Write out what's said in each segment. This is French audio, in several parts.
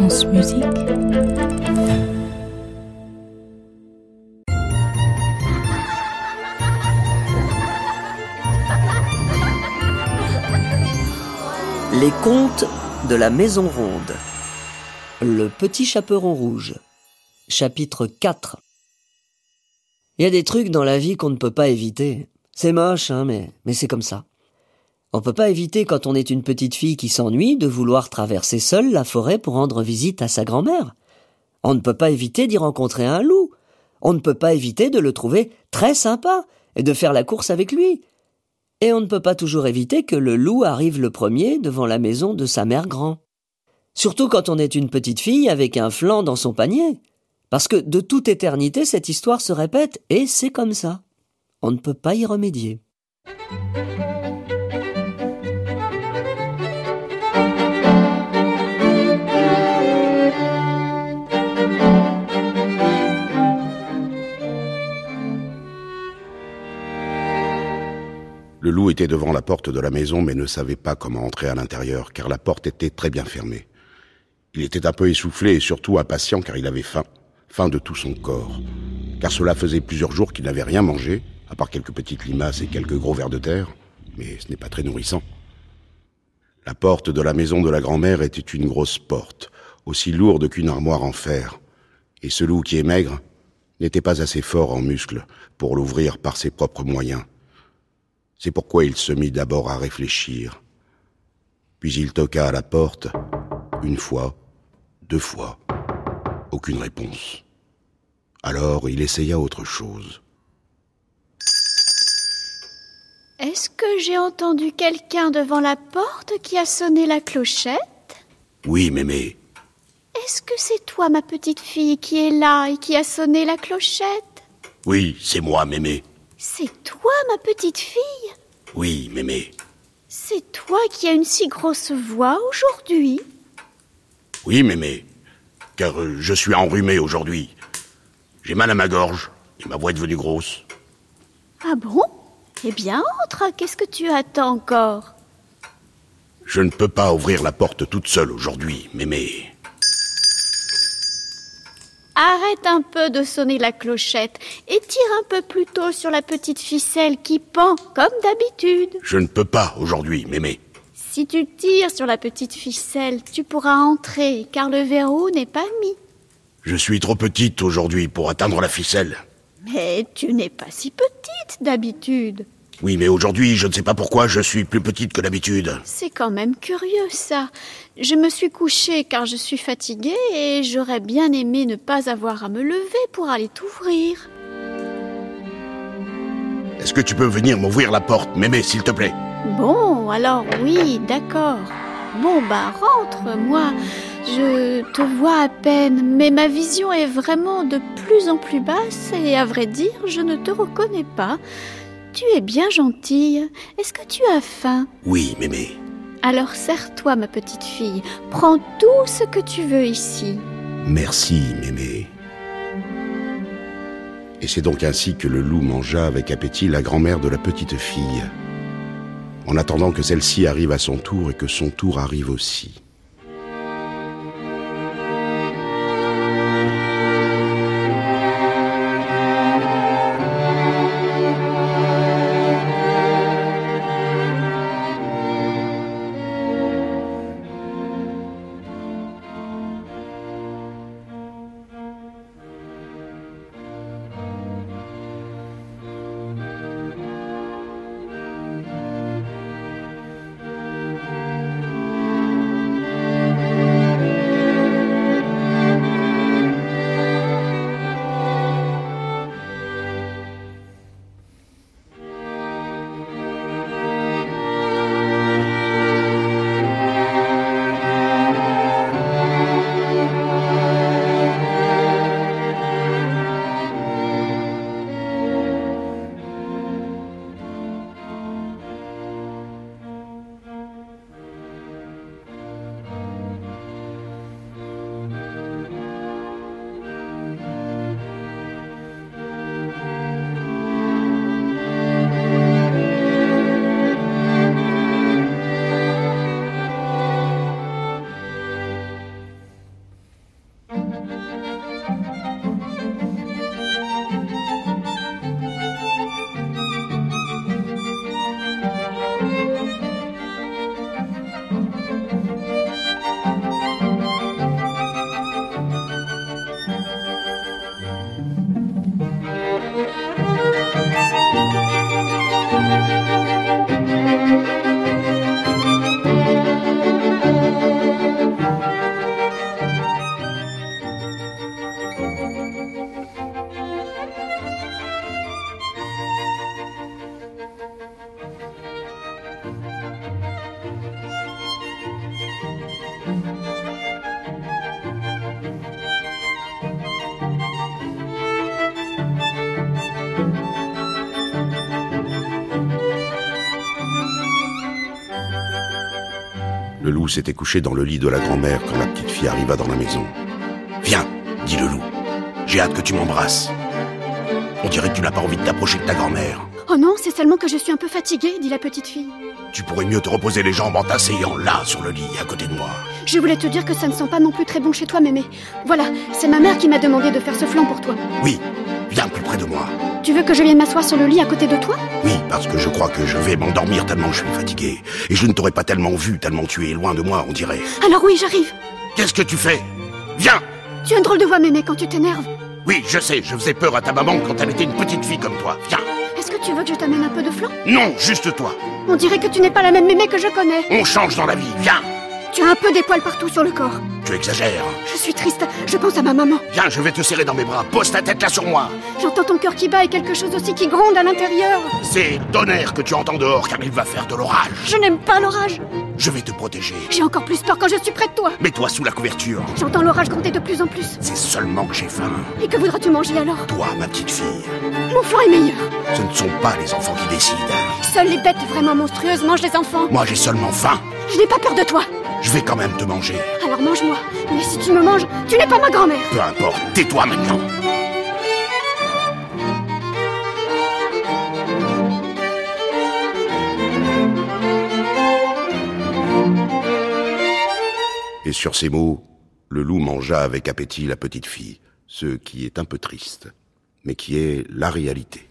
Les contes de la Maison Ronde. Le petit chaperon rouge. Chapitre 4. Il y a des trucs dans la vie qu'on ne peut pas éviter. C'est moche, hein, mais, mais c'est comme ça. On peut pas éviter quand on est une petite fille qui s'ennuie de vouloir traverser seule la forêt pour rendre visite à sa grand-mère. On ne peut pas éviter d'y rencontrer un loup. On ne peut pas éviter de le trouver très sympa et de faire la course avec lui. Et on ne peut pas toujours éviter que le loup arrive le premier devant la maison de sa mère grand. Surtout quand on est une petite fille avec un flanc dans son panier. Parce que de toute éternité, cette histoire se répète et c'est comme ça. On ne peut pas y remédier. Le loup était devant la porte de la maison mais ne savait pas comment entrer à l'intérieur car la porte était très bien fermée. Il était un peu essoufflé et surtout impatient car il avait faim, faim de tout son corps. Car cela faisait plusieurs jours qu'il n'avait rien mangé, à part quelques petites limaces et quelques gros vers de terre, mais ce n'est pas très nourrissant. La porte de la maison de la grand-mère était une grosse porte, aussi lourde qu'une armoire en fer, et ce loup qui est maigre n'était pas assez fort en muscles pour l'ouvrir par ses propres moyens. C'est pourquoi il se mit d'abord à réfléchir. Puis il toqua à la porte, une fois, deux fois. Aucune réponse. Alors il essaya autre chose. Est-ce que j'ai entendu quelqu'un devant la porte qui a sonné la clochette? Oui, mémé. Est-ce que c'est toi, ma petite fille, qui est là et qui a sonné la clochette? Oui, c'est moi, mémé. C'est toi, ma petite fille Oui, mémé. C'est toi qui as une si grosse voix aujourd'hui Oui, mémé. Car euh, je suis enrhumé aujourd'hui. J'ai mal à ma gorge et ma voix est devenue grosse. Ah bon? Eh bien, entre, qu'est-ce que tu attends encore? Je ne peux pas ouvrir la porte toute seule aujourd'hui, mémé. Arrête un peu de sonner la clochette et tire un peu plus tôt sur la petite ficelle qui pend comme d'habitude. Je ne peux pas aujourd'hui, mémé. Si tu tires sur la petite ficelle, tu pourras entrer car le verrou n'est pas mis. Je suis trop petite aujourd'hui pour atteindre la ficelle. Mais tu n'es pas si petite d'habitude. Oui, mais aujourd'hui, je ne sais pas pourquoi je suis plus petite que d'habitude. C'est quand même curieux ça. Je me suis couchée car je suis fatiguée et j'aurais bien aimé ne pas avoir à me lever pour aller t'ouvrir. Est-ce que tu peux venir m'ouvrir la porte, mémé, s'il te plaît? Bon, alors oui, d'accord. Bon, bah rentre, moi. Je te vois à peine, mais ma vision est vraiment de plus en plus basse et à vrai dire, je ne te reconnais pas. Tu es bien gentille. Est-ce que tu as faim? Oui, mémé. Alors serre-toi, ma petite fille. Prends tout ce que tu veux ici. Merci, mémé. Et c'est donc ainsi que le loup mangea avec appétit la grand-mère de la petite fille, en attendant que celle-ci arrive à son tour et que son tour arrive aussi. Le loup s'était couché dans le lit de la grand-mère quand la petite fille arriva dans la maison. Viens, dit le loup. J'ai hâte que tu m'embrasses. On dirait que tu n'as pas envie de t'approcher de ta grand-mère. Oh non, c'est seulement que je suis un peu fatiguée, dit la petite fille. Tu pourrais mieux te reposer les jambes en t'asseyant là sur le lit à côté de moi. Je voulais te dire que ça ne sent pas non plus très bon chez toi, mémé. Voilà, c'est ma mère qui m'a demandé de faire ce flan pour toi. Oui, viens plus près de moi. Tu veux que je vienne m'asseoir sur le lit à côté de toi? Oui, parce que je crois que je vais m'endormir tellement je suis fatigué. Et je ne t'aurais pas tellement vu, tellement tu es loin de moi, on dirait. Alors oui, j'arrive. Qu'est-ce que tu fais? Viens Tu as une drôle de voix, mémé, quand tu t'énerves. Oui, je sais, je faisais peur à ta maman quand elle était une petite fille comme toi. Viens Est-ce que tu veux que je t'amène un peu de flan? Non, juste toi. On dirait que tu n'es pas la même mémé que je connais. On change dans la vie, viens Tu as un peu des poils partout sur le corps. Tu exagères. Je suis triste, je pense à ma maman. Viens, je vais te serrer dans mes bras. Pose ta tête là sur moi. J'entends ton cœur qui bat et quelque chose aussi qui gronde à l'intérieur. C'est tonnerre que tu entends dehors car il va faire de l'orage. Je n'aime pas l'orage. Je vais te protéger. J'ai encore plus peur quand je suis près de toi. Mets-toi sous la couverture. J'entends l'orage gronder de plus en plus. C'est seulement que j'ai faim. Et que voudras-tu manger alors? Toi, ma petite fille, Mon flan est meilleur. ce ne sont pas les enfants qui décident. Seules les bêtes vraiment monstrueuses mangent les enfants. Moi, j'ai seulement faim. Je n'ai pas peur de toi. Je vais quand même te manger. Alors mange-moi. Mais si tu me manges, tu n'es pas ma grand-mère. Peu importe, tais-toi maintenant. Et sur ces mots, le loup mangea avec appétit la petite fille, ce qui est un peu triste, mais qui est la réalité.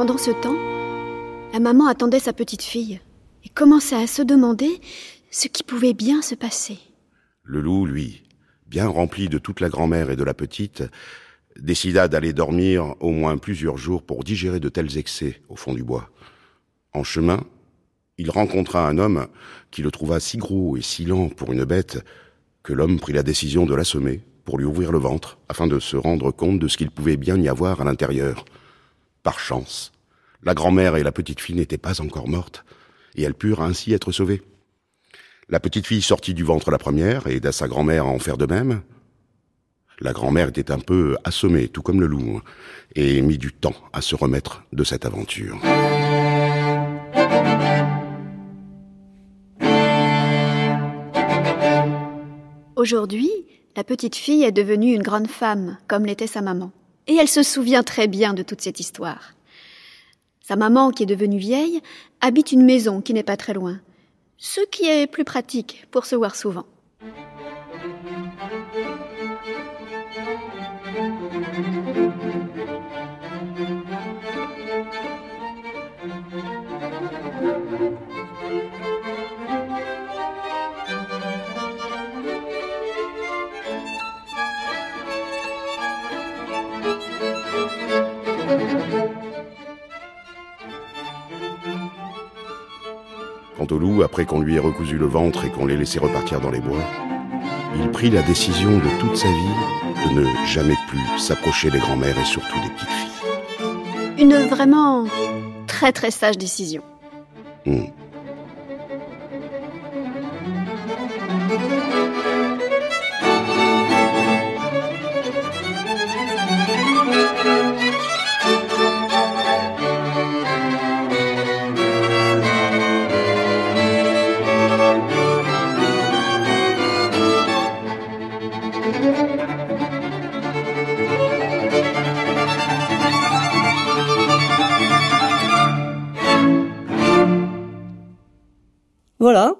Pendant ce temps, la maman attendait sa petite fille et commençait à se demander ce qui pouvait bien se passer. Le loup, lui, bien rempli de toute la grand-mère et de la petite, décida d'aller dormir au moins plusieurs jours pour digérer de tels excès au fond du bois. En chemin, il rencontra un homme qui le trouva si gros et si lent pour une bête que l'homme prit la décision de l'assommer pour lui ouvrir le ventre afin de se rendre compte de ce qu'il pouvait bien y avoir à l'intérieur. Par chance, la grand-mère et la petite fille n'étaient pas encore mortes, et elles purent ainsi être sauvées. La petite fille sortit du ventre la première et aida sa grand-mère à en faire de même. La grand-mère était un peu assommée, tout comme le loup, et mit du temps à se remettre de cette aventure. Aujourd'hui, la petite fille est devenue une grande femme, comme l'était sa maman. Et elle se souvient très bien de toute cette histoire. Sa maman, qui est devenue vieille, habite une maison qui n'est pas très loin, ce qui est plus pratique pour se voir souvent. Quant au loup, après qu'on lui ait recousu le ventre et qu'on l'ait laissé repartir dans les bois, il prit la décision de toute sa vie de ne jamais plus s'approcher des grands-mères et surtout des petites filles. Une vraiment très très sage décision. Hmm. Voilà.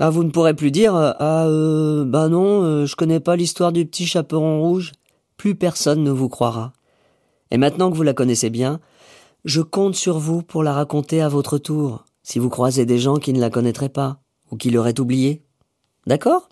Ah, vous ne pourrez plus dire euh, Ah, euh, bah non, euh, je connais pas l'histoire du petit chaperon rouge. Plus personne ne vous croira. Et maintenant que vous la connaissez bien, je compte sur vous pour la raconter à votre tour, si vous croisez des gens qui ne la connaîtraient pas, ou qui l'auraient oubliée. D'accord?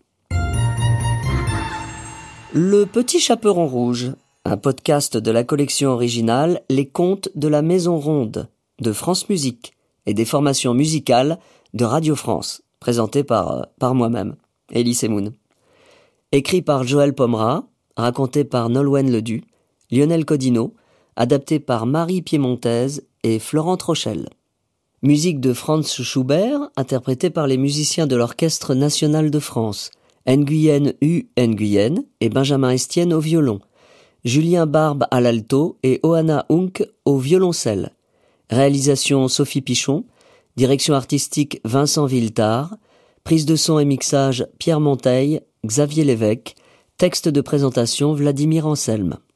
Le Petit Chaperon Rouge, un podcast de la collection originale Les Contes de la Maison Ronde, de France Musique, et des formations musicales de Radio France, présenté par, euh, par moi-même, Elie Semoun. Écrit par Joël Pomera, raconté par Nolwenn Ledu, Lionel Codino, adapté par Marie Piémontaise et Florent Rochelle. Musique de Franz Schubert, interprétée par les musiciens de l'Orchestre national de France, Nguyen U Nguyen et Benjamin Estienne au violon, Julien Barbe à l'alto et Oana Hunk au violoncelle. Réalisation Sophie Pichon, Direction artistique Vincent Villetard, prise de son et mixage Pierre Monteil, Xavier Lévesque, texte de présentation Vladimir Anselme.